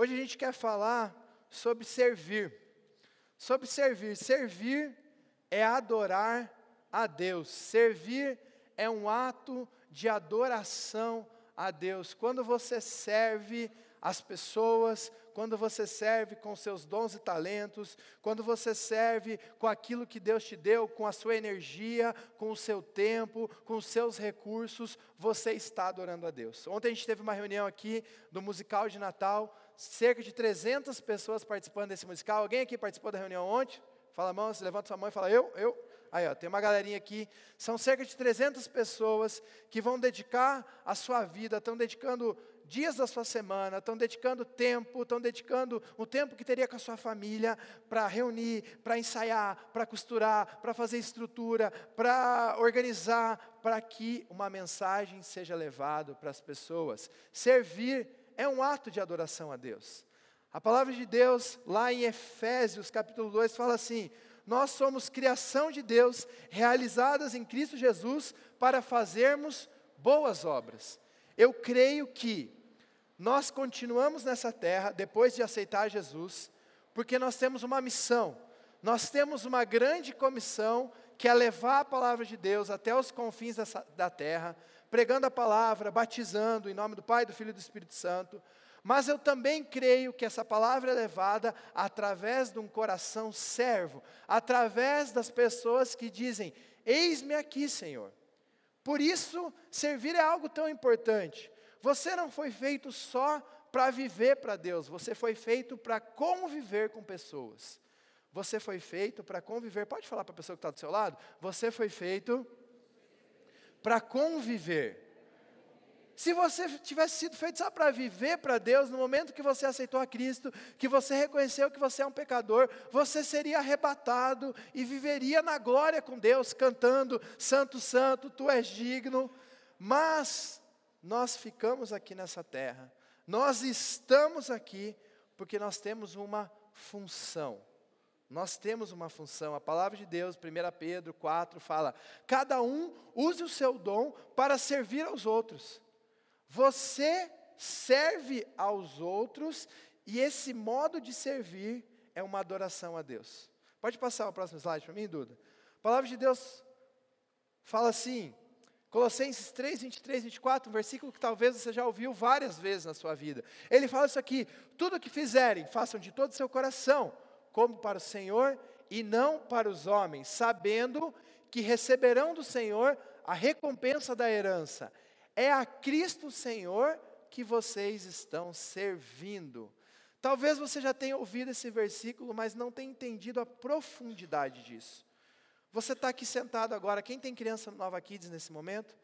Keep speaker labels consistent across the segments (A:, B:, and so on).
A: Hoje a gente quer falar sobre servir. Sobre servir. Servir é adorar a Deus. Servir é um ato de adoração a Deus. Quando você serve as pessoas, quando você serve com seus dons e talentos, quando você serve com aquilo que Deus te deu, com a sua energia, com o seu tempo, com os seus recursos, você está adorando a Deus. Ontem a gente teve uma reunião aqui do musical de Natal, cerca de 300 pessoas participando desse musical. Alguém aqui participou da reunião ontem? Fala a mão, se levanta sua mão e fala eu, eu. Aí, ó, tem uma galerinha aqui. São cerca de 300 pessoas que vão dedicar a sua vida, estão dedicando dias da sua semana, estão dedicando tempo, estão dedicando o tempo que teria com a sua família para reunir, para ensaiar, para costurar, para fazer estrutura, para organizar, para que uma mensagem seja levada para as pessoas. Servir é um ato de adoração a Deus. A palavra de Deus, lá em Efésios capítulo 2, fala assim: Nós somos criação de Deus, realizadas em Cristo Jesus, para fazermos boas obras. Eu creio que nós continuamos nessa terra depois de aceitar Jesus, porque nós temos uma missão, nós temos uma grande comissão que é levar a palavra de Deus até os confins dessa, da terra, pregando a palavra, batizando em nome do Pai, do Filho e do Espírito Santo. Mas eu também creio que essa palavra é levada através de um coração servo, através das pessoas que dizem: Eis-me aqui, Senhor. Por isso, servir é algo tão importante. Você não foi feito só para viver para Deus, você foi feito para conviver com pessoas. Você foi feito para conviver. Pode falar para a pessoa que está do seu lado? Você foi feito para conviver. Se você tivesse sido feito só para viver para Deus, no momento que você aceitou a Cristo, que você reconheceu que você é um pecador, você seria arrebatado e viveria na glória com Deus, cantando: Santo, Santo, tu és digno. Mas nós ficamos aqui nessa terra, nós estamos aqui porque nós temos uma função. Nós temos uma função. A palavra de Deus, 1 Pedro 4, fala: cada um use o seu dom para servir aos outros. Você serve aos outros e esse modo de servir é uma adoração a Deus. Pode passar o próximo slide para mim, Duda? A palavra de Deus fala assim: Colossenses 3, 23, 24, um versículo que talvez você já ouviu várias vezes na sua vida. Ele fala isso aqui: tudo o que fizerem, façam de todo o seu coração, como para o Senhor e não para os homens, sabendo que receberão do Senhor a recompensa da herança. É a Cristo Senhor que vocês estão servindo. Talvez você já tenha ouvido esse versículo, mas não tenha entendido a profundidade disso. Você está aqui sentado agora, quem tem criança Nova Kids nesse momento?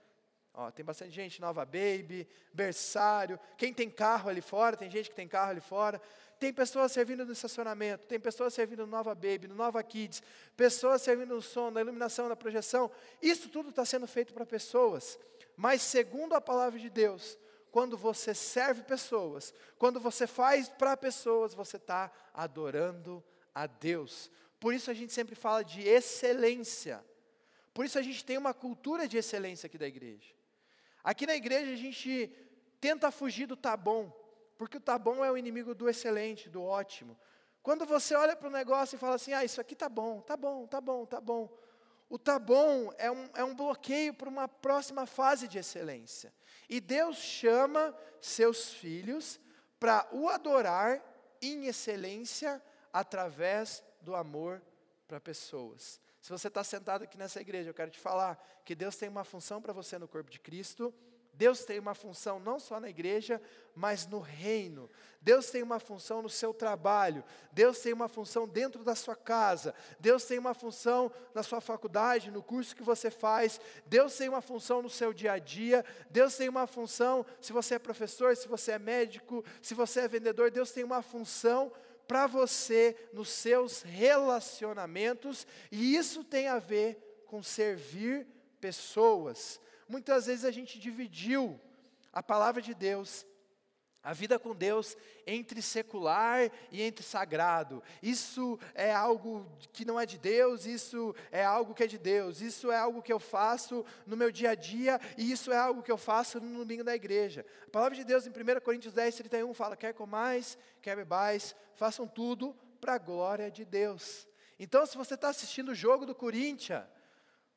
A: Ó, tem bastante gente, Nova Baby, berçário. Quem tem carro ali fora, tem gente que tem carro ali fora. Tem pessoas servindo no estacionamento, tem pessoas servindo no Nova Baby, no Nova Kids, pessoas servindo no som, na iluminação, na projeção. Isso tudo está sendo feito para pessoas. Mas segundo a palavra de Deus, quando você serve pessoas, quando você faz para pessoas, você está adorando a Deus. Por isso a gente sempre fala de excelência. Por isso a gente tem uma cultura de excelência aqui da igreja. Aqui na igreja a gente tenta fugir do tá bom, porque o tá bom é o inimigo do excelente, do ótimo. Quando você olha para o negócio e fala assim, ah, isso aqui tá bom, tá bom, tá bom, tá bom. O tá bom é um, é um bloqueio para uma próxima fase de excelência. E Deus chama seus filhos para o adorar em excelência através do amor para pessoas. Se você está sentado aqui nessa igreja, eu quero te falar que Deus tem uma função para você no corpo de Cristo. Deus tem uma função não só na igreja, mas no reino. Deus tem uma função no seu trabalho. Deus tem uma função dentro da sua casa. Deus tem uma função na sua faculdade, no curso que você faz. Deus tem uma função no seu dia a dia. Deus tem uma função se você é professor, se você é médico, se você é vendedor. Deus tem uma função para você nos seus relacionamentos, e isso tem a ver com servir pessoas. Muitas vezes a gente dividiu a palavra de Deus, A vida com Deus entre secular e entre sagrado. Isso é algo que não é de Deus, isso é algo que é de Deus. Isso é algo que eu faço no meu dia a dia e isso é algo que eu faço no domingo da igreja. A palavra de Deus em 1 Coríntios 10, 31 fala: quer comais, quer bebais, façam tudo para a glória de Deus. Então, se você está assistindo o jogo do Corinthians,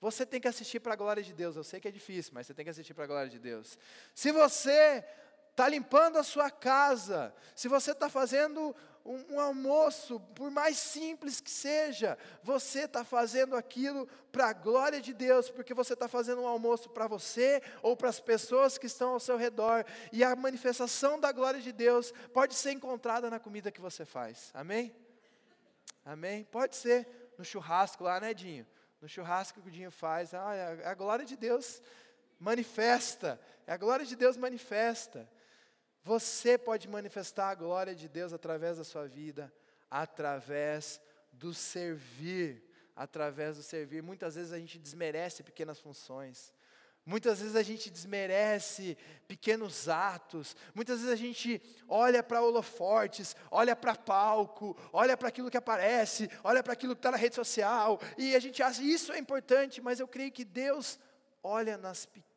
A: você tem que assistir para a glória de Deus. Eu sei que é difícil, mas você tem que assistir para a glória de Deus. Se você está limpando a sua casa, se você está fazendo um, um, almoço, por mais simples que seja, você está fazendo aquilo para a glória de Deus, porque você está fazendo um almoço para você ou para as pessoas que estão ao seu redor, e a manifestação da glória de Deus pode ser encontrada na comida que você faz, amém? Amém? Pode ser no churrasco lá, né, Dinho? No churrasco que o Dinho faz, ah, é a glória de Deus manifesta, é a glória de Deus manifesta. Você pode manifestar a glória de Deus através da sua vida, através do servir, através do servir. Muitas vezes a gente desmerece pequenas funções. Muitas vezes a gente desmerece pequenos atos, muitas vezes a gente olha para holofortes, olha para palco, olha para aquilo que aparece, olha para aquilo que está na rede social, e a gente acha isso é importante, mas eu creio que Deus olha nas pequenas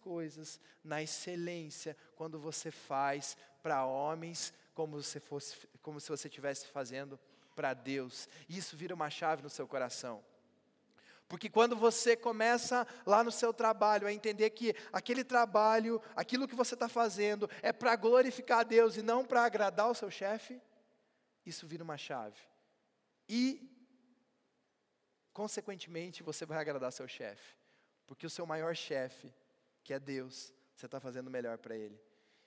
A: coisas, na excelência, quando você faz para homens como se, fosse, como se você estivesse fazendo para Deus. Isso vira uma chave no seu coração. Porque quando você começa lá no seu trabalho a entender que aquele trabalho, aquilo que você está fazendo, é para glorificar a Deus e não para agradar o seu chefe, isso vira uma chave. E, consequentemente, você vai agradar seu chefe. Porque o seu maior chefe, que é Deus, você está fazendo melhor para Ele.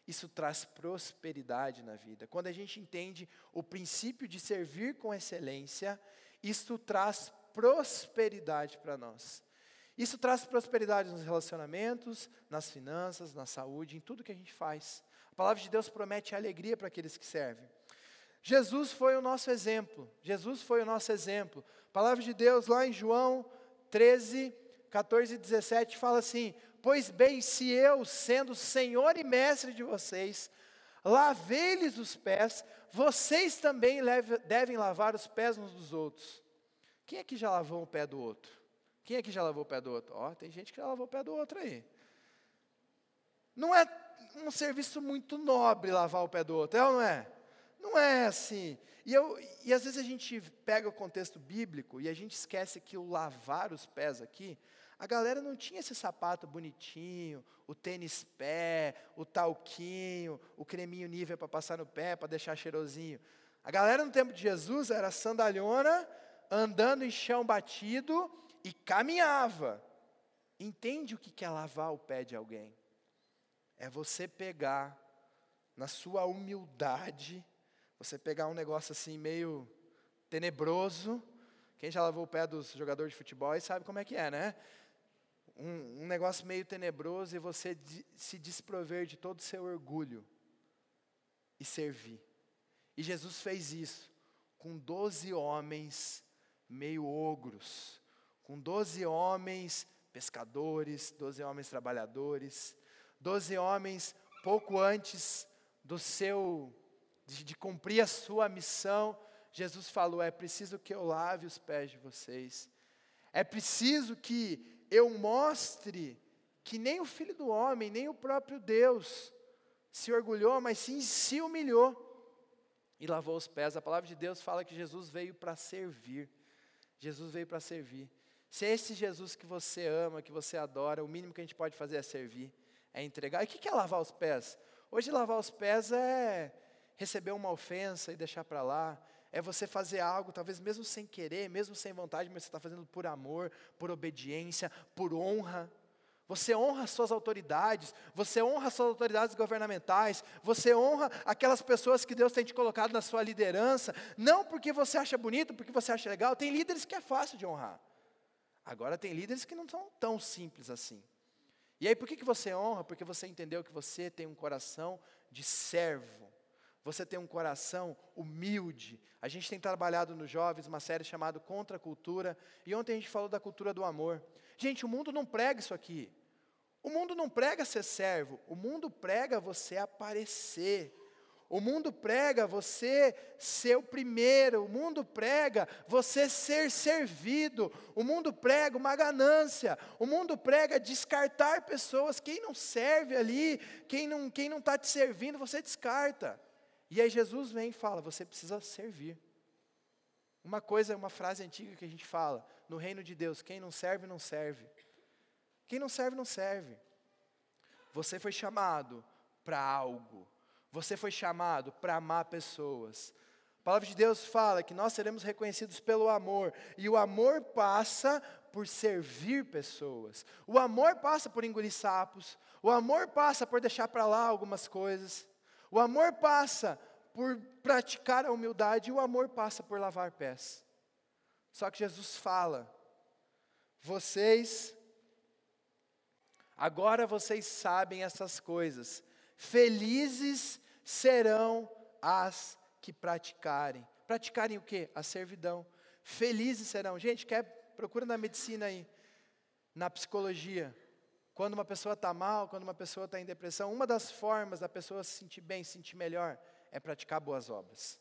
A: Isso traz prosperidade na vida. Quando a gente entende o princípio de servir com excelência, isso traz prosperidade para nós. Isso traz prosperidade nos relacionamentos, nas finanças, na saúde, em tudo que a gente faz. A palavra de Deus promete alegria para aqueles que servem. Jesus foi o nosso exemplo. Jesus foi o nosso exemplo. A palavra de Deus lá em João 13, 14 e 17 fala assim: Pois bem, se eu, sendo Senhor e Mestre de vocês, lavei-lhes os pés, vocês também devem lavar os pés uns dos outros. Quem é que já lavou o pé do outro? Quem é que já lavou o pé do outro? Ó, oh, tem gente que já lavou o pé do outro aí. Não é um serviço muito nobre lavar o pé do outro, é ou não é? Não é assim. E, eu, e às vezes a gente pega o contexto bíblico e a gente esquece que o lavar os pés aqui a galera não tinha esse sapato bonitinho, o tênis pé, o talquinho, o creminho nível para passar no pé, para deixar cheirosinho. A galera no tempo de Jesus era sandalhona, andando em chão batido e caminhava. Entende o que é lavar o pé de alguém? É você pegar, na sua humildade, você pegar um negócio assim meio tenebroso. Quem já lavou o pé dos jogadores de futebol sabe como é que é, né? Um, um negócio meio tenebroso e você de, se desprover de todo o seu orgulho e servir. E Jesus fez isso com doze homens meio ogros, com doze homens pescadores, doze homens trabalhadores, doze homens pouco antes do seu de, de, cumprir a sua missão, Jesus falou: é preciso que eu lave os pés de vocês, é preciso que eu mostre que nem o filho do homem, nem o próprio Deus se orgulhou, mas sim se humilhou e lavou os pés. A palavra de Deus fala que Jesus veio para servir. Jesus veio para servir. Se é esse Jesus que você ama, que você adora, o mínimo que a gente pode fazer é servir, é entregar. E o que é lavar os pés? Hoje, lavar os pés é receber uma ofensa e deixar para lá, é você fazer algo, talvez mesmo sem querer, mesmo sem vontade, mas você está fazendo por amor, por obediência, por honra. Você honra suas autoridades, você honra suas autoridades governamentais, você honra aquelas pessoas que Deus tem te colocado na sua liderança, não porque você acha bonito, porque você acha legal. Tem líderes que é fácil de honrar. Agora tem líderes que não são tão simples assim. E aí por que, que você honra? Porque você entendeu que você tem um coração de servo você tem um coração humilde. A gente tem trabalhado nos jovens uma série chamada Contra a Cultura, e ontem a gente falou da cultura do amor. Gente, o mundo não prega isso aqui. O mundo não prega ser servo, o mundo prega você aparecer. O mundo prega você ser o primeiro, o mundo prega você ser servido, o mundo prega uma ganância, o mundo prega descartar pessoas. Quem não serve ali, quem não quem não está te servindo, você descarta. E aí Jesus vem e fala: você precisa servir. Uma coisa, uma frase antiga que a gente fala: no reino de Deus, quem não serve, não serve. Quem não serve, não serve. Você foi chamado para algo. Você foi chamado para amar pessoas. A palavra de Deus fala que nós seremos reconhecidos pelo amor, e o amor passa por servir pessoas. O amor passa por engolir sapos. O amor passa por deixar para lá algumas coisas. O amor passa por praticar a humildade. E o amor passa por lavar pés. Só que Jesus fala: vocês, agora vocês sabem essas coisas. Felizes serão as que praticarem. Praticarem o quê? A servidão. Felizes serão. Gente, quer procura na medicina aí, na psicologia. Quando uma pessoa está mal, quando uma pessoa está em depressão, uma das formas da pessoa se sentir bem, se sentir melhor, é praticar boas obras.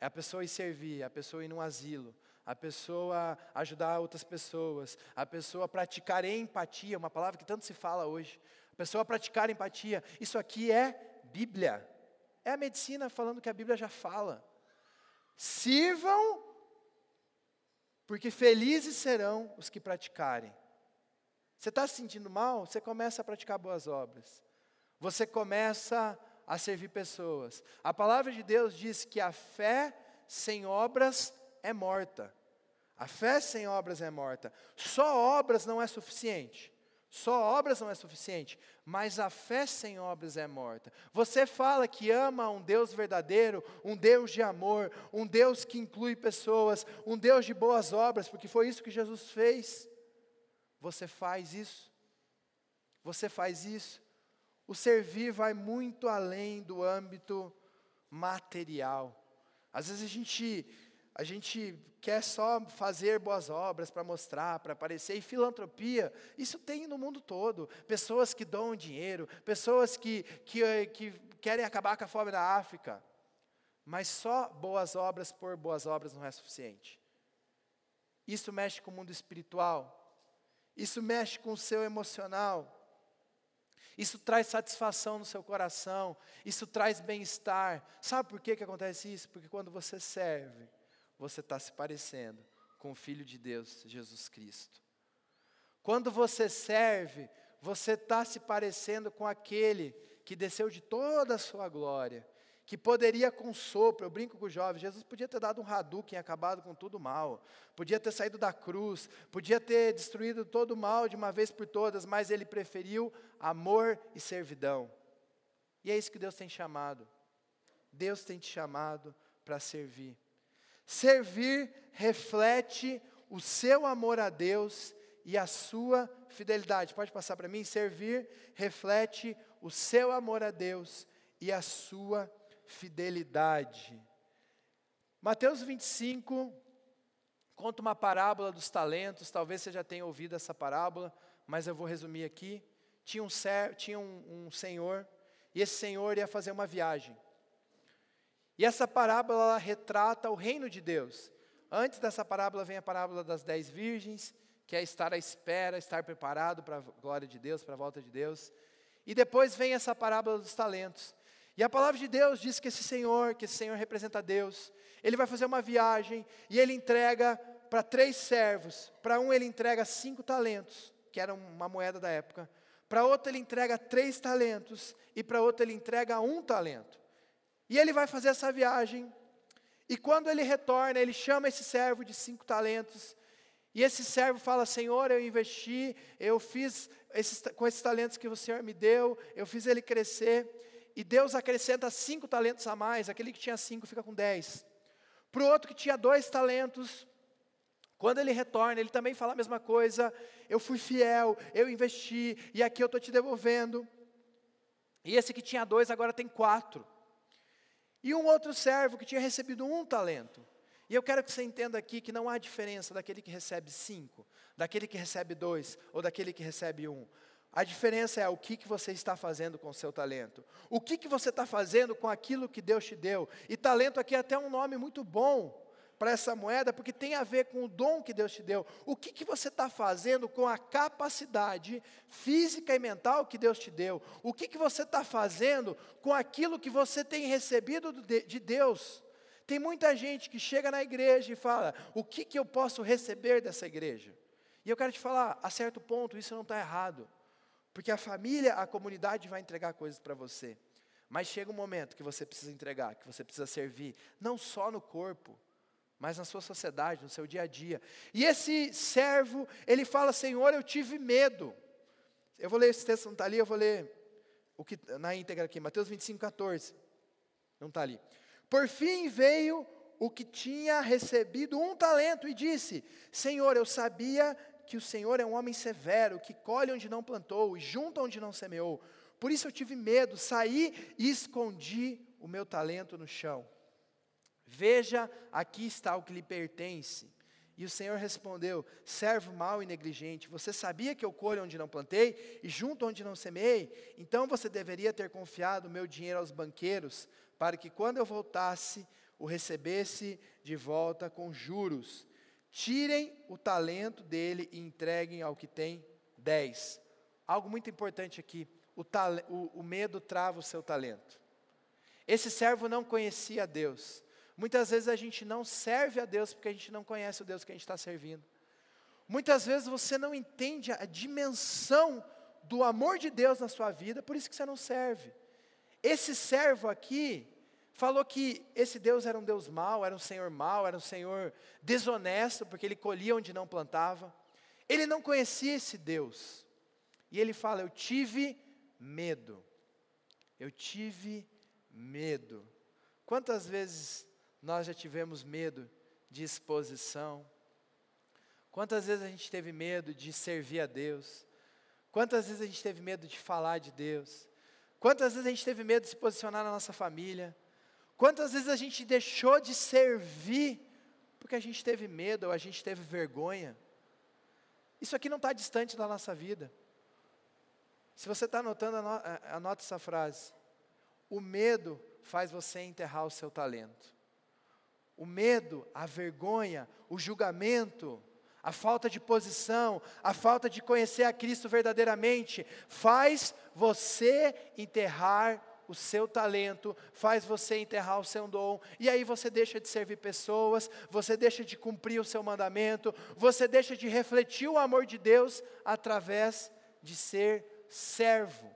A: É a pessoa ir servir, a pessoa ir num asilo, a pessoa ajudar outras pessoas, a pessoa praticar empatia, uma palavra que tanto se fala hoje. A pessoa praticar empatia. Isso aqui é Bíblia. É a medicina falando que a Bíblia já fala. Sirvam, porque felizes serão os que praticarem. Você está se sentindo mal? Você começa a praticar boas obras. Você começa a servir pessoas. A palavra de Deus diz que a fé sem obras é morta. A fé sem obras é morta. Só obras não é suficiente. Só obras não é suficiente, mas a fé sem obras é morta. Você fala que ama um Deus verdadeiro, um Deus de amor, um Deus que inclui pessoas, um Deus de boas obras, porque foi isso que Jesus fez. Você faz isso. Você faz isso. O servir vai muito além do âmbito material. Às vezes a gente a gente quer só fazer boas obras para mostrar, para aparecer. E filantropia, isso tem no mundo todo. Pessoas que dão dinheiro, pessoas que, que, que querem acabar com a fome da África. Mas só boas obras por boas obras não é suficiente. Isso mexe com o mundo espiritual. Isso mexe com o seu emocional. Isso traz satisfação no seu coração. Isso traz bem-estar. Sabe por que, que acontece isso? Porque quando você serve, você está se parecendo com o Filho de Deus, Jesus Cristo. Quando você serve, você está se parecendo com aquele que desceu de toda a sua glória, que poderia com sopro, eu brinco com os jovens, Jesus podia ter dado um Hadouken e acabado com tudo mal, podia ter saído da cruz, podia ter destruído todo o mal de uma vez por todas, mas ele preferiu amor e servidão. E é isso que Deus tem chamado. Deus tem te chamado para servir. Servir reflete o seu amor a Deus e a sua fidelidade. Pode passar para mim? Servir reflete o seu amor a Deus e a sua fidelidade. Mateus 25 conta uma parábola dos talentos, talvez você já tenha ouvido essa parábola, mas eu vou resumir aqui. Tinha um, tinha um, um senhor, e esse senhor ia fazer uma viagem. E essa parábola retrata o reino de Deus. Antes dessa parábola vem a parábola das dez virgens, que é estar à espera, estar preparado para a glória de Deus, para a volta de Deus. E depois vem essa parábola dos talentos. E a palavra de Deus diz que esse Senhor, que esse Senhor representa Deus, ele vai fazer uma viagem e ele entrega para três servos. Para um ele entrega cinco talentos, que era uma moeda da época. Para outro ele entrega três talentos e para outro ele entrega um talento. E ele vai fazer essa viagem. E quando ele retorna, ele chama esse servo de cinco talentos. E esse servo fala: Senhor, eu investi, eu fiz esses, com esses talentos que o Senhor me deu, eu fiz ele crescer. E Deus acrescenta cinco talentos a mais. Aquele que tinha cinco fica com dez. Para o outro que tinha dois talentos, quando ele retorna, ele também fala a mesma coisa. Eu fui fiel, eu investi, e aqui eu estou te devolvendo. E esse que tinha dois agora tem quatro. E um outro servo que tinha recebido um talento. E eu quero que você entenda aqui que não há diferença daquele que recebe cinco, daquele que recebe dois ou daquele que recebe um. A diferença é o que, que você está fazendo com o seu talento. O que, que você está fazendo com aquilo que Deus te deu. E talento aqui é até um nome muito bom para essa moeda, porque tem a ver com o dom que Deus te deu. O que, que você está fazendo com a capacidade física e mental que Deus te deu? O que, que você está fazendo com aquilo que você tem recebido de Deus? Tem muita gente que chega na igreja e fala: o que, que eu posso receber dessa igreja? E eu quero te falar, a certo ponto, isso não está errado. Porque a família, a comunidade vai entregar coisas para você. Mas chega um momento que você precisa entregar, que você precisa servir, não só no corpo, mas na sua sociedade, no seu dia a dia. E esse servo, ele fala: Senhor, eu tive medo. Eu vou ler esse texto, não está ali, eu vou ler o que na íntegra aqui, Mateus 25, 14. Não está ali. Por fim veio o que tinha recebido um talento e disse: Senhor, eu sabia que o Senhor é um homem severo, que colhe onde não plantou e junta onde não semeou. Por isso eu tive medo, saí e escondi o meu talento no chão. Veja, aqui está o que lhe pertence. E o Senhor respondeu: Servo mau e negligente, você sabia que eu colho onde não plantei e junto onde não semeei? Então você deveria ter confiado o meu dinheiro aos banqueiros, para que quando eu voltasse, o recebesse de volta com juros. Tirem o talento dele e entreguem ao que tem dez. Algo muito importante aqui: o, o, o medo trava o seu talento. Esse servo não conhecia Deus. Muitas vezes a gente não serve a Deus porque a gente não conhece o Deus que a gente está servindo. Muitas vezes você não entende a dimensão do amor de Deus na sua vida, por isso que você não serve. Esse servo aqui, falou que esse Deus era um Deus mau, era um Senhor mau, era um Senhor desonesto, porque ele colhia onde não plantava. Ele não conhecia esse Deus. E ele fala: Eu tive medo. Eu tive medo. Quantas vezes nós já tivemos medo de exposição? Quantas vezes a gente teve medo de servir a Deus? Quantas vezes a gente teve medo de falar de Deus? Quantas vezes a gente teve medo de se posicionar na nossa família? Quantas vezes a gente deixou de servir porque a gente teve medo ou a gente teve vergonha? Isso aqui não está distante da nossa vida. Se você está anotando, anota essa frase. O medo faz você enterrar o seu talento. O medo, a vergonha, o julgamento, a falta de posição, a falta de conhecer a Cristo verdadeiramente, faz você enterrar o seu talento, faz você enterrar o seu dom, e aí você deixa de servir pessoas, você deixa de cumprir o seu mandamento, você deixa de refletir o amor de Deus através de ser servo.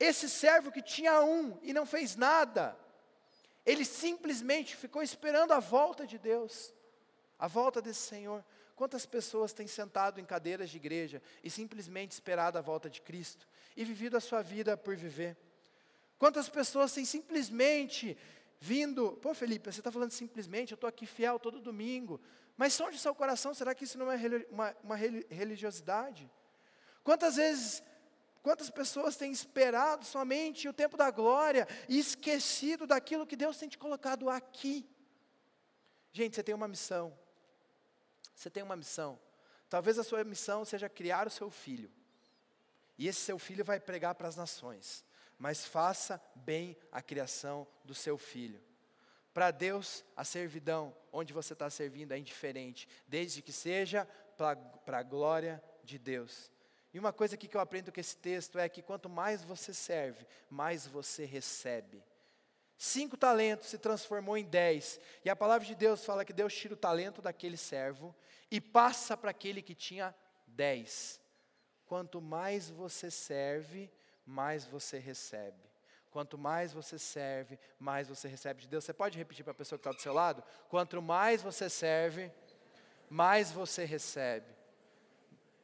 A: Esse servo que tinha um e não fez nada, ele simplesmente ficou esperando a volta de Deus, a volta desse Senhor. Quantas pessoas têm sentado em cadeiras de igreja e simplesmente esperado a volta de Cristo e vivido a sua vida por viver? Quantas pessoas têm simplesmente vindo, pô Felipe, você está falando simplesmente, eu estou aqui fiel todo domingo, mas som de seu coração, será que isso não é uma, uma religiosidade? Quantas vezes, quantas pessoas têm esperado somente o tempo da glória e esquecido daquilo que Deus tem te colocado aqui? Gente, você tem uma missão, você tem uma missão, talvez a sua missão seja criar o seu filho, e esse seu filho vai pregar para as nações mas faça bem a criação do seu filho. Para Deus, a servidão, onde você está servindo, é indiferente, desde que seja para a glória de Deus. E uma coisa que eu aprendo com esse texto é que quanto mais você serve, mais você recebe. Cinco talentos se transformou em dez. E a palavra de Deus fala que Deus tira o talento daquele servo e passa para aquele que tinha dez. Quanto mais você serve, mais você recebe. Quanto mais você serve, mais você recebe de Deus. Você pode repetir para a pessoa que está do seu lado? Quanto mais você serve, mais você recebe.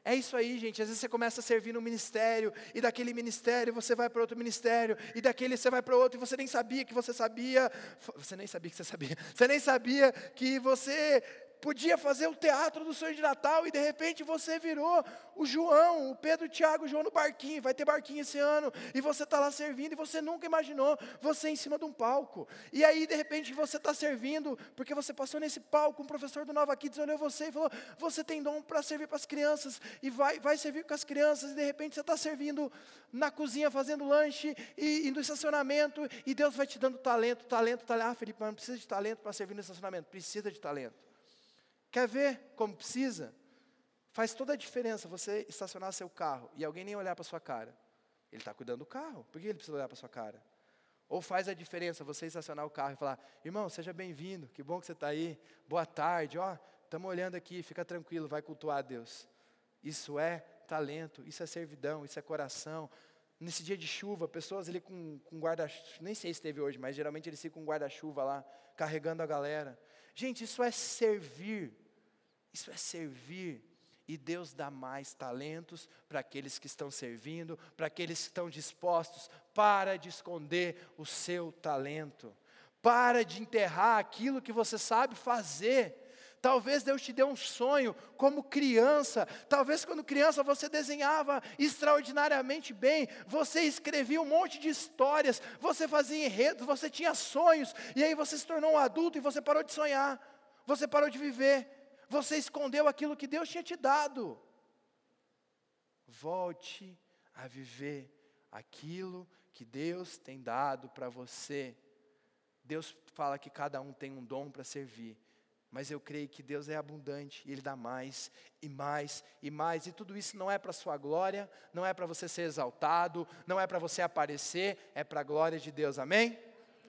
A: É isso aí, gente. Às vezes você começa a servir no ministério, e daquele ministério você vai para outro ministério, e daquele você vai para outro, e você nem sabia que você sabia. Você nem sabia que você sabia. Você nem sabia que você podia fazer o teatro do sonho de Natal e de repente você virou o João, o Pedro, o Tiago, o João no barquinho, vai ter barquinho esse ano, e você está lá servindo e você nunca imaginou você em cima de um palco. E aí de repente você está servindo, porque você passou nesse palco, um professor do Nova Kids olhou você e falou: Você tem dom para servir para as crianças, e vai, vai servir com as crianças, e de repente você está servindo na cozinha, fazendo lanche, e, e no estacionamento, e Deus vai te dando talento, talento, talento. Ah, Felipe, mas não precisa de talento para servir no estacionamento, precisa de talento. Quer ver como precisa? Faz toda a diferença você estacionar seu carro e alguém nem olhar para sua cara. Ele está cuidando do carro, por que ele precisa olhar para sua cara? Ou faz a diferença você estacionar o carro e falar: irmão, seja bem-vindo, que bom que você está aí, boa tarde, ó, estamos olhando aqui, fica tranquilo, vai cultuar a Deus. Isso é talento, isso é servidão, isso é coração. Nesse dia de chuva, pessoas ali com, com guarda-chuva, nem sei se teve hoje, mas geralmente eles ficam com guarda-chuva lá, carregando a galera. Gente, isso é servir, isso é servir. E Deus dá mais talentos para aqueles que estão servindo, para aqueles que estão dispostos. Para de esconder o seu talento. Para de enterrar aquilo que você sabe fazer. Talvez Deus te deu um sonho como criança. Talvez quando criança você desenhava extraordinariamente bem. Você escrevia um monte de histórias. Você fazia enredos. Você tinha sonhos. E aí você se tornou um adulto e você parou de sonhar. Você parou de viver. Você escondeu aquilo que Deus tinha te dado. Volte a viver aquilo que Deus tem dado para você. Deus fala que cada um tem um dom para servir, mas eu creio que Deus é abundante e Ele dá mais e mais e mais, e tudo isso não é para sua glória, não é para você ser exaltado, não é para você aparecer, é para a glória de Deus, amém?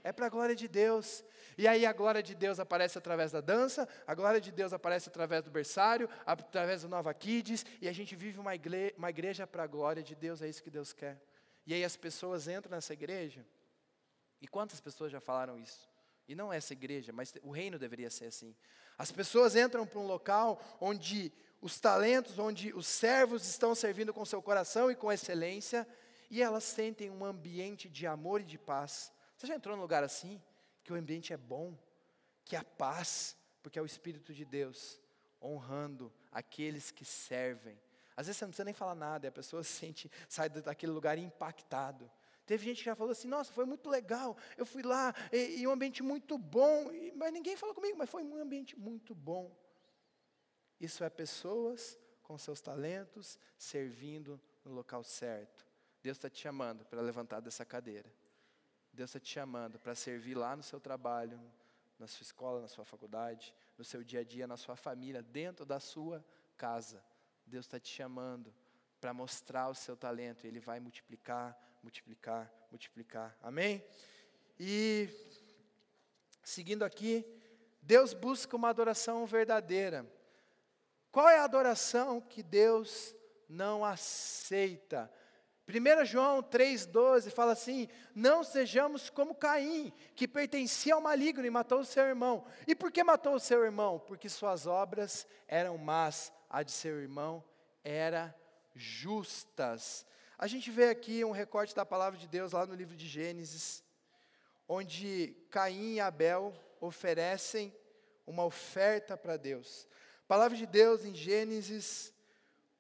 A: É para a glória de Deus. E aí a glória de Deus aparece através da dança, a glória de Deus aparece através do berçário, através do Nova Kids, e a gente vive uma igreja, uma igreja para a glória de Deus, é isso que Deus quer. E aí as pessoas entram nessa igreja, e quantas pessoas já falaram isso? E não essa igreja, mas o reino deveria ser assim. As pessoas entram para um local onde os talentos, onde os servos estão servindo com seu coração e com excelência, e elas sentem um ambiente de amor e de paz. Você já entrou num lugar assim? que o ambiente é bom, que há paz, porque é o Espírito de Deus honrando aqueles que servem. Às vezes você não precisa nem falar nada, a pessoa sente, sai daquele lugar impactado. Teve gente que já falou assim: nossa, foi muito legal, eu fui lá, e, e um ambiente muito bom, e, mas ninguém falou comigo, mas foi um ambiente muito bom. Isso é pessoas com seus talentos servindo no local certo. Deus está te chamando para levantar dessa cadeira. Deus está te chamando para servir lá no seu trabalho, na sua escola, na sua faculdade, no seu dia a dia, na sua família, dentro da sua casa. Deus está te chamando para mostrar o seu talento. Ele vai multiplicar, multiplicar, multiplicar. Amém? E seguindo aqui, Deus busca uma adoração verdadeira. Qual é a adoração que Deus não aceita? 1 João 3,12 fala assim: Não sejamos como Caim, que pertencia ao maligno e matou o seu irmão. E por que matou o seu irmão? Porque suas obras eram más, a de seu irmão era justas. A gente vê aqui um recorte da palavra de Deus lá no livro de Gênesis, onde Caim e Abel oferecem uma oferta para Deus. A palavra de Deus em Gênesis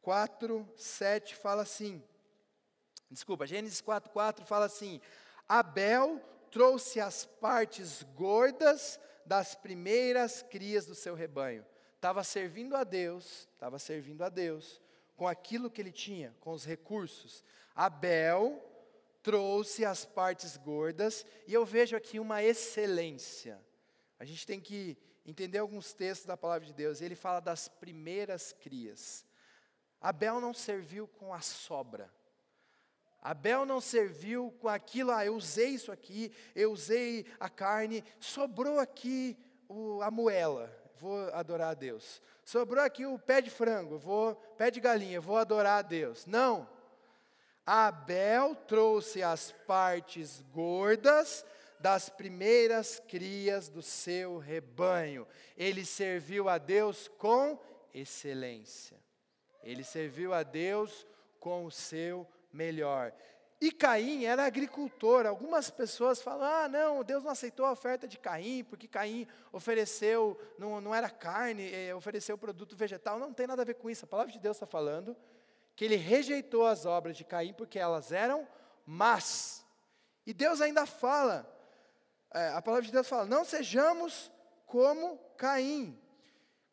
A: 4, 7 fala assim. Desculpa, Gênesis 4,4 fala assim: Abel trouxe as partes gordas das primeiras crias do seu rebanho. Estava servindo a Deus, estava servindo a Deus com aquilo que ele tinha, com os recursos. Abel trouxe as partes gordas, e eu vejo aqui uma excelência. A gente tem que entender alguns textos da palavra de Deus. Ele fala das primeiras crias. Abel não serviu com a sobra. Abel não serviu com aquilo, ah, eu usei isso aqui, eu usei a carne, sobrou aqui o, a moela, vou adorar a Deus. Sobrou aqui o pé de frango, vou, pé de galinha, vou adorar a Deus. Não. Abel trouxe as partes gordas das primeiras crias do seu rebanho. Ele serviu a Deus com excelência. Ele serviu a Deus com o seu melhor. E Caim era agricultor. Algumas pessoas falam: ah, não, Deus não aceitou a oferta de Caim, porque Caim ofereceu, não, não era carne, eh, ofereceu produto vegetal. Não tem nada a ver com isso. A palavra de Deus está falando que ele rejeitou as obras de Caim porque elas eram más. E Deus ainda fala, é, a palavra de Deus fala: não sejamos como Caim.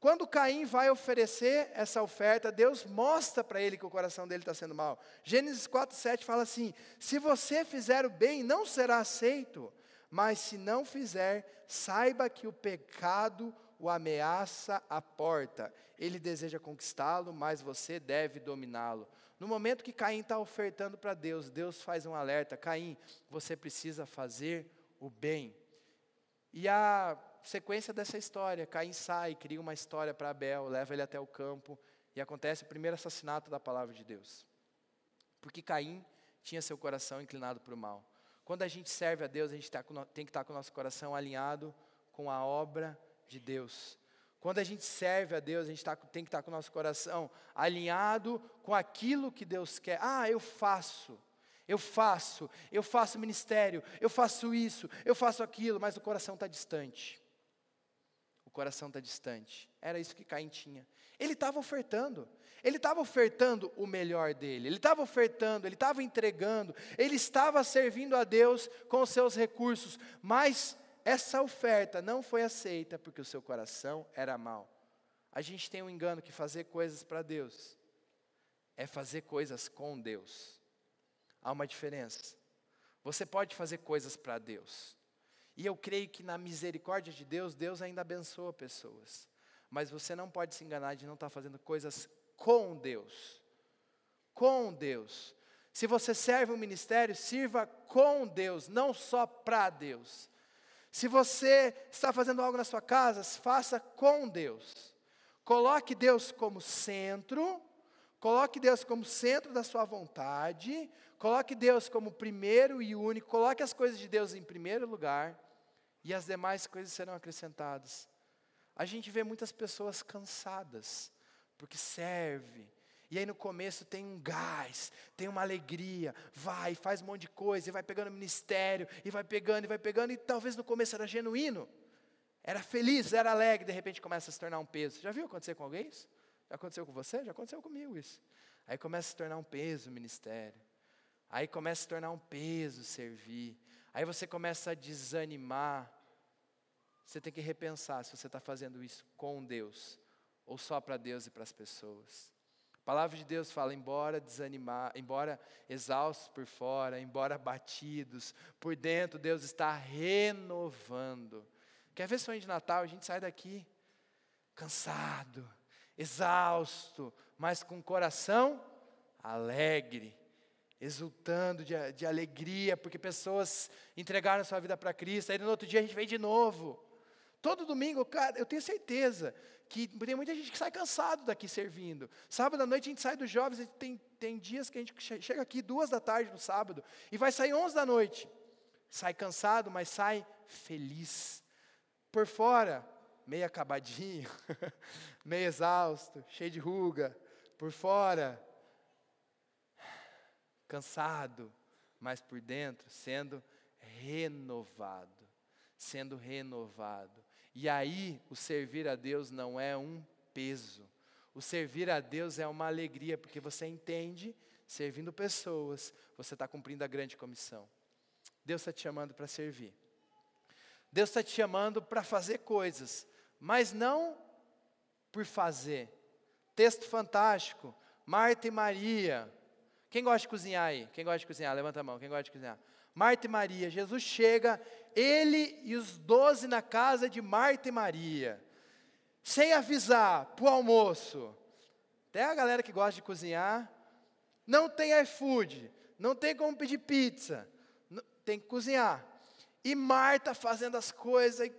A: Quando Caim vai oferecer essa oferta, Deus mostra para ele que o coração dele está sendo mal. Gênesis 4,7 fala assim: Se você fizer o bem, não será aceito, mas se não fizer, saiba que o pecado o ameaça à porta. Ele deseja conquistá-lo, mas você deve dominá-lo. No momento que Caim está ofertando para Deus, Deus faz um alerta: Caim, você precisa fazer o bem. E a sequência dessa história. Caim sai, cria uma história para Abel, leva ele até o campo e acontece o primeiro assassinato da palavra de Deus. Porque Caim tinha seu coração inclinado para o mal. Quando a gente serve a Deus, a gente tá tem que estar tá com o nosso coração alinhado com a obra de Deus. Quando a gente serve a Deus, a gente tá, tem que estar tá com o nosso coração alinhado com aquilo que Deus quer. Ah, eu faço, eu faço, eu faço ministério, eu faço isso, eu faço aquilo, mas o coração está distante o coração está distante. Era isso que Caim tinha. Ele estava ofertando, ele estava ofertando o melhor dele, ele estava ofertando, ele estava entregando, ele estava servindo a Deus com os seus recursos, mas essa oferta não foi aceita porque o seu coração era mau. A gente tem um engano que fazer coisas para Deus é fazer coisas com Deus. Há uma diferença. Você pode fazer coisas para Deus, e eu creio que na misericórdia de Deus, Deus ainda abençoa pessoas. Mas você não pode se enganar de não estar fazendo coisas com Deus. Com Deus. Se você serve um ministério, sirva com Deus, não só para Deus. Se você está fazendo algo na sua casa, faça com Deus. Coloque Deus como centro, coloque Deus como centro da sua vontade, coloque Deus como primeiro e único, coloque as coisas de Deus em primeiro lugar e as demais coisas serão acrescentadas. A gente vê muitas pessoas cansadas, porque serve, e aí no começo tem um gás, tem uma alegria, vai, faz um monte de coisa, e vai pegando ministério, e vai pegando, e vai pegando, e talvez no começo era genuíno, era feliz, era alegre, de repente começa a se tornar um peso. Já viu acontecer com alguém isso? Já aconteceu com você? Já aconteceu comigo isso. Aí começa a se tornar um peso o ministério. Aí começa a se tornar um peso servir. Aí você começa a desanimar. Você tem que repensar se você está fazendo isso com Deus ou só para Deus e para as pessoas. A palavra de Deus fala: embora desanimar, embora exaustos por fora, embora batidos, por dentro Deus está renovando. Quer ver sonho de Natal? A gente sai daqui cansado, exausto, mas com coração alegre exultando de, de alegria, porque pessoas entregaram sua vida para Cristo, aí no outro dia a gente vem de novo. Todo domingo, cara, eu tenho certeza que tem muita gente que sai cansado daqui servindo. Sábado à noite a gente sai dos jovens, tem, tem dias que a gente chega aqui duas da tarde no sábado e vai sair onze da noite. Sai cansado, mas sai feliz. Por fora, meio acabadinho, meio exausto, cheio de ruga. Por fora, cansado, mas por dentro sendo renovado, sendo renovado. E aí, o servir a Deus não é um peso. O servir a Deus é uma alegria, porque você entende, servindo pessoas, você está cumprindo a grande comissão. Deus está te chamando para servir. Deus está te chamando para fazer coisas, mas não por fazer. Texto fantástico. Marta e Maria, quem gosta de cozinhar aí? Quem gosta de cozinhar? Levanta a mão. Quem gosta de cozinhar? Marta e Maria. Jesus chega, ele e os doze na casa de Marta e Maria, sem avisar, para o almoço. Até a galera que gosta de cozinhar, não tem iFood, não tem como pedir pizza, tem que cozinhar. E Marta fazendo as coisas, e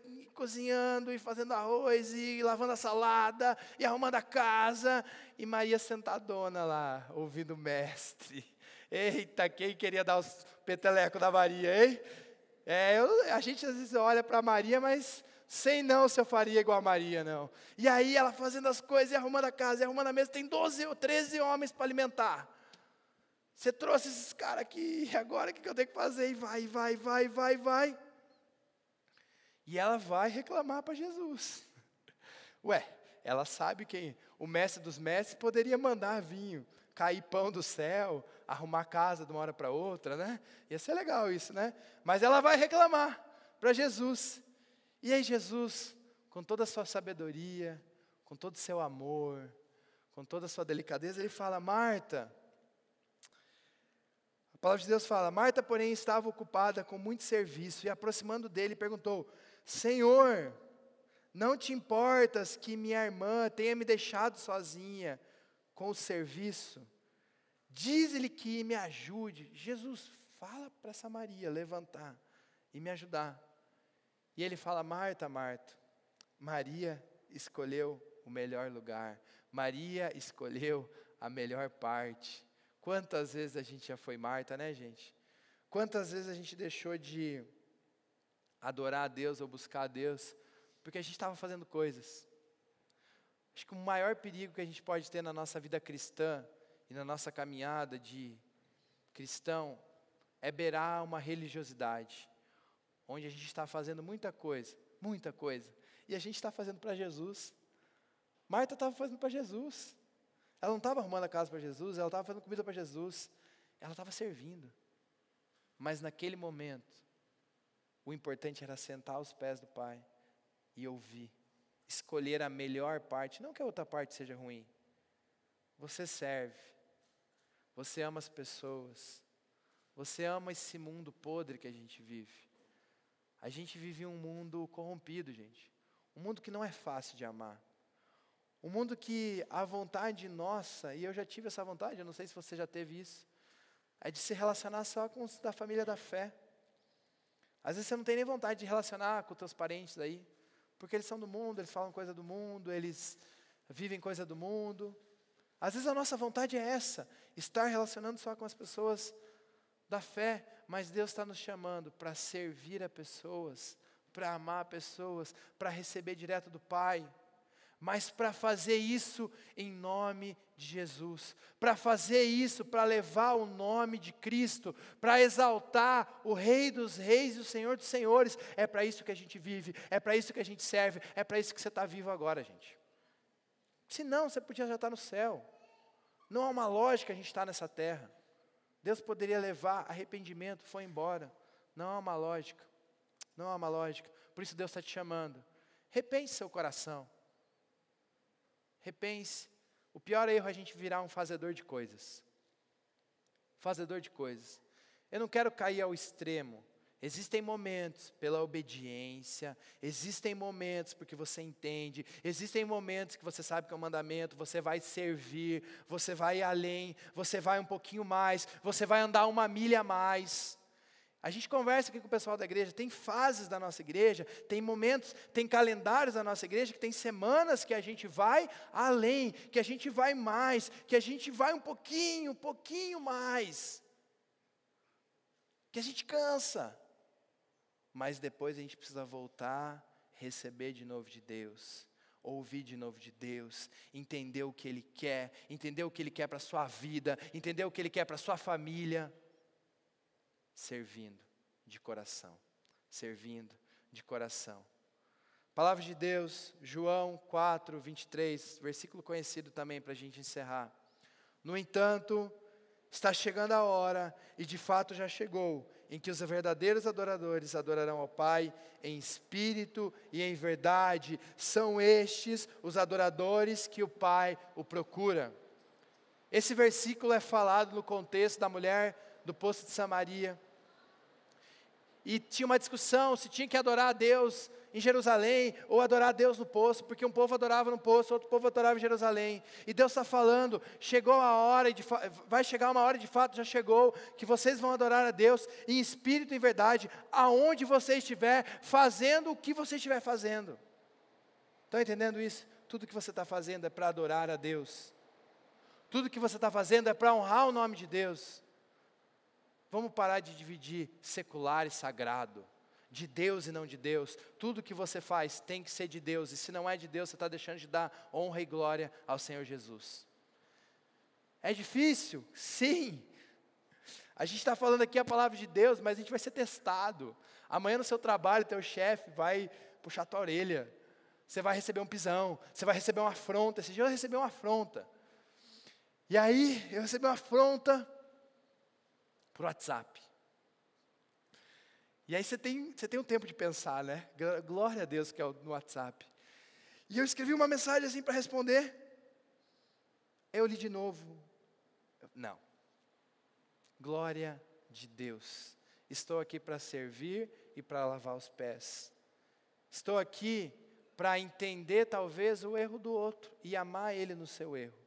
A: cozinhando, e fazendo arroz, e lavando a salada, e arrumando a casa, e Maria sentadona lá, ouvindo o mestre. Eita, quem queria dar os petelecos da Maria, hein? É, eu, a gente às vezes olha para Maria, mas sei não se eu faria igual a Maria, não. E aí ela fazendo as coisas, e arrumando a casa, e arrumando a mesa, tem 12 ou 13 homens para alimentar. Você trouxe esses caras aqui, agora o que eu tenho que fazer? E vai, vai, vai, vai, vai. E ela vai reclamar para Jesus. Ué, ela sabe que o mestre dos mestres poderia mandar vinho, cair pão do céu, arrumar casa de uma hora para outra, né? Ia ser legal isso, né? Mas ela vai reclamar para Jesus. E aí Jesus, com toda a sua sabedoria, com todo o seu amor, com toda a sua delicadeza, ele fala: Marta. A palavra de Deus fala: Marta, porém, estava ocupada com muito serviço e, aproximando dele, perguntou: Senhor, não te importas que minha irmã tenha me deixado sozinha com o serviço? Diz-lhe que me ajude. Jesus, fala para essa Maria levantar e me ajudar. E ele fala: Marta, Marta, Maria escolheu o melhor lugar. Maria escolheu a melhor parte. Quantas vezes a gente já foi Marta, né, gente? Quantas vezes a gente deixou de adorar a Deus ou buscar a Deus porque a gente estava fazendo coisas. Acho que o maior perigo que a gente pode ter na nossa vida cristã e na nossa caminhada de cristão é beirar uma religiosidade, onde a gente está fazendo muita coisa, muita coisa, e a gente está fazendo para Jesus. Marta estava fazendo para Jesus. Ela não estava arrumando a casa para Jesus, ela estava fazendo comida para Jesus, ela estava servindo. Mas naquele momento, o importante era sentar aos pés do Pai e ouvir, escolher a melhor parte, não que a outra parte seja ruim. Você serve, você ama as pessoas, você ama esse mundo podre que a gente vive. A gente vive um mundo corrompido, gente. Um mundo que não é fácil de amar. Um mundo que a vontade nossa, e eu já tive essa vontade, eu não sei se você já teve isso, é de se relacionar só com os da família da fé. Às vezes você não tem nem vontade de relacionar com os teus parentes aí, porque eles são do mundo, eles falam coisa do mundo, eles vivem coisa do mundo. Às vezes a nossa vontade é essa, estar relacionando só com as pessoas da fé, mas Deus está nos chamando para servir a pessoas, para amar pessoas, para receber direto do Pai mas para fazer isso em nome de Jesus, para fazer isso, para levar o nome de Cristo, para exaltar o Rei dos Reis e o Senhor dos Senhores, é para isso que a gente vive, é para isso que a gente serve, é para isso que você está vivo agora, gente. Se não, você podia já estar no céu. Não há uma lógica a gente estar nessa terra. Deus poderia levar arrependimento, foi embora. Não há uma lógica. Não há uma lógica. Por isso Deus está te chamando. Repense seu coração. Repense. O pior erro é a gente virar um fazedor de coisas. Fazedor de coisas. Eu não quero cair ao extremo. Existem momentos pela obediência, existem momentos porque você entende, existem momentos que você sabe que é um mandamento, você vai servir, você vai além, você vai um pouquinho mais, você vai andar uma milha a mais. A gente conversa aqui com o pessoal da igreja, tem fases da nossa igreja, tem momentos, tem calendários da nossa igreja, que tem semanas que a gente vai além, que a gente vai mais, que a gente vai um pouquinho, um pouquinho mais. Que a gente cansa. Mas depois a gente precisa voltar, receber de novo de Deus, ouvir de novo de Deus, entender o que Ele quer, entender o que Ele quer para a sua vida, entender o que Ele quer para a sua família servindo de coração. Servindo de coração. Palavra de Deus, João 4, 23, versículo conhecido também para a gente encerrar. No entanto, está chegando a hora, e de fato já chegou, em que os verdadeiros adoradores adorarão ao Pai em espírito e em verdade. São estes os adoradores que o Pai o procura. Esse versículo é falado no contexto da mulher do poço de Samaria e tinha uma discussão se tinha que adorar a Deus em Jerusalém ou adorar a Deus no poço, porque um povo adorava no poço, outro povo adorava em Jerusalém. E Deus está falando: chegou a hora, de, vai chegar uma hora, de fato já chegou, que vocês vão adorar a Deus em espírito e verdade, aonde você estiver, fazendo o que você estiver fazendo. Estão entendendo isso? Tudo que você está fazendo é para adorar a Deus. Tudo que você está fazendo é para honrar o nome de Deus. Vamos parar de dividir secular e sagrado, de Deus e não de Deus. Tudo que você faz tem que ser de Deus, e se não é de Deus, você está deixando de dar honra e glória ao Senhor Jesus. É difícil? Sim, A gente está falando aqui a palavra de Deus, mas a gente vai ser testado. Amanhã no seu trabalho, teu chefe vai puxar tua orelha. Você vai receber um pisão, você vai receber uma afronta. Esse dia eu recebi uma afronta. E aí, eu recebi uma afronta por WhatsApp. E aí você tem, você tem um tempo de pensar, né? Glória a Deus que é no WhatsApp. E eu escrevi uma mensagem assim para responder. Eu li de novo. Não. Glória de Deus. Estou aqui para servir e para lavar os pés. Estou aqui para entender talvez o erro do outro e amar ele no seu erro.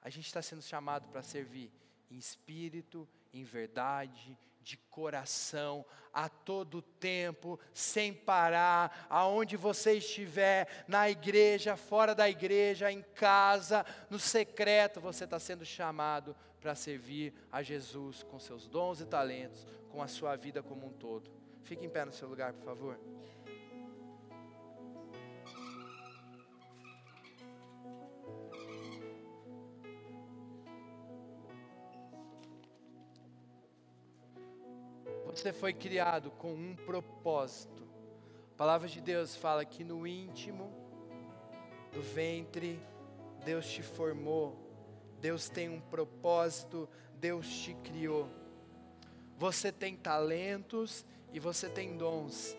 A: A gente está sendo chamado para servir em espírito, em verdade, de coração, a todo tempo, sem parar, aonde você estiver, na igreja, fora da igreja, em casa, no secreto, você está sendo chamado para servir a Jesus com seus dons e talentos, com a sua vida como um todo. Fique em pé no seu lugar, por favor. Você foi criado com um propósito. A palavra de Deus fala que no íntimo do ventre Deus te formou. Deus tem um propósito, Deus te criou. Você tem talentos e você tem dons.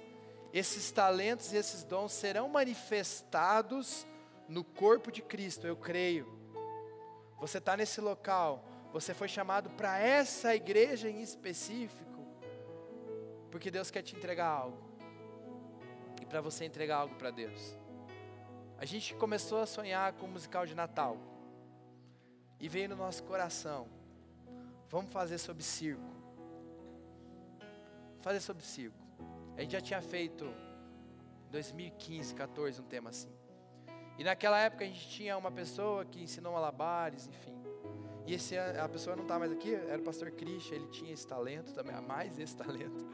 A: Esses talentos e esses dons serão manifestados no corpo de Cristo, eu creio. Você está nesse local, você foi chamado para essa igreja em específico porque Deus quer te entregar algo. E para você entregar algo para Deus. A gente começou a sonhar com o musical de Natal. E veio no nosso coração. Vamos fazer sobre circo. Fazer sobre circo. A gente já tinha feito em 2015, 14 um tema assim. E naquela época a gente tinha uma pessoa que ensinou malabares, enfim. E esse a pessoa não está mais aqui, era o pastor Christian, ele tinha esse talento também, a mais esse talento.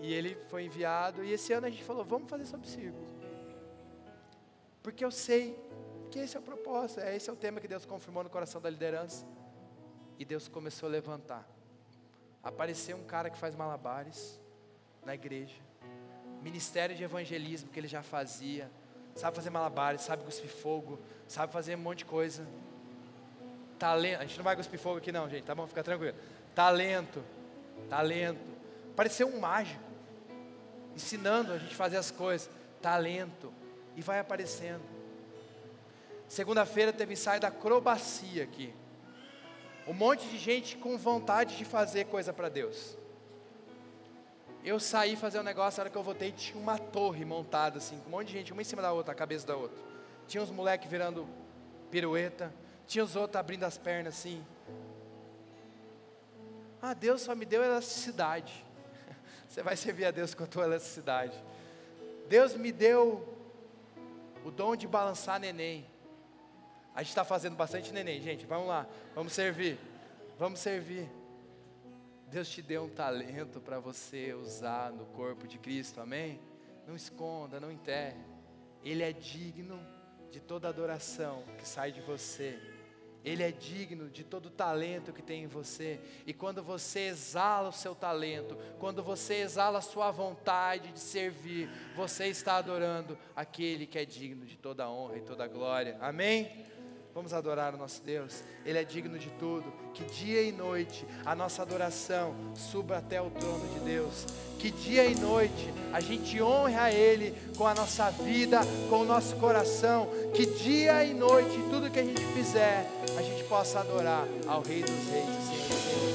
A: E ele foi enviado. E esse ano a gente falou: vamos fazer sobre circo. Porque eu sei que esse é o propósito, é esse é o tema que Deus confirmou no coração da liderança. E Deus começou a levantar. Apareceu um cara que faz malabares na igreja. Ministério de evangelismo que ele já fazia. Sabe fazer malabares, sabe cuspir fogo, sabe fazer um monte de coisa. Talento. A gente não vai cuspir fogo aqui não, gente, tá bom? Fica tranquilo. Talento. Talento. Pareceu um mágico ensinando a gente fazer as coisas, talento, e vai aparecendo. Segunda-feira teve ensaio da acrobacia aqui. Um monte de gente com vontade de fazer coisa para Deus. Eu saí fazer um negócio, na hora que eu voltei, tinha uma torre montada assim, com um monte de gente, uma em cima da outra, a cabeça da outra. Tinha uns moleques virando pirueta, tinha os outros abrindo as pernas assim. Ah, Deus só me deu elasticidade. Você vai servir a Deus com a tua elasticidade. Deus me deu o dom de balançar neném. A gente está fazendo bastante neném, gente. Vamos lá, vamos servir. Vamos servir. Deus te deu um talento para você usar no corpo de Cristo, amém? Não esconda, não enterre. Ele é digno de toda adoração que sai de você. Ele é digno de todo o talento que tem em você. E quando você exala o seu talento, quando você exala a sua vontade de servir, você está adorando aquele que é digno de toda a honra e toda a glória. Amém? Vamos adorar o nosso Deus, Ele é digno de tudo. Que dia e noite a nossa adoração suba até o trono de Deus. Que dia e noite a gente honre a Ele com a nossa vida, com o nosso coração. Que dia e noite, tudo que a gente fizer, possa adorar ao Rei dos Reis e Senhor dos Senhores.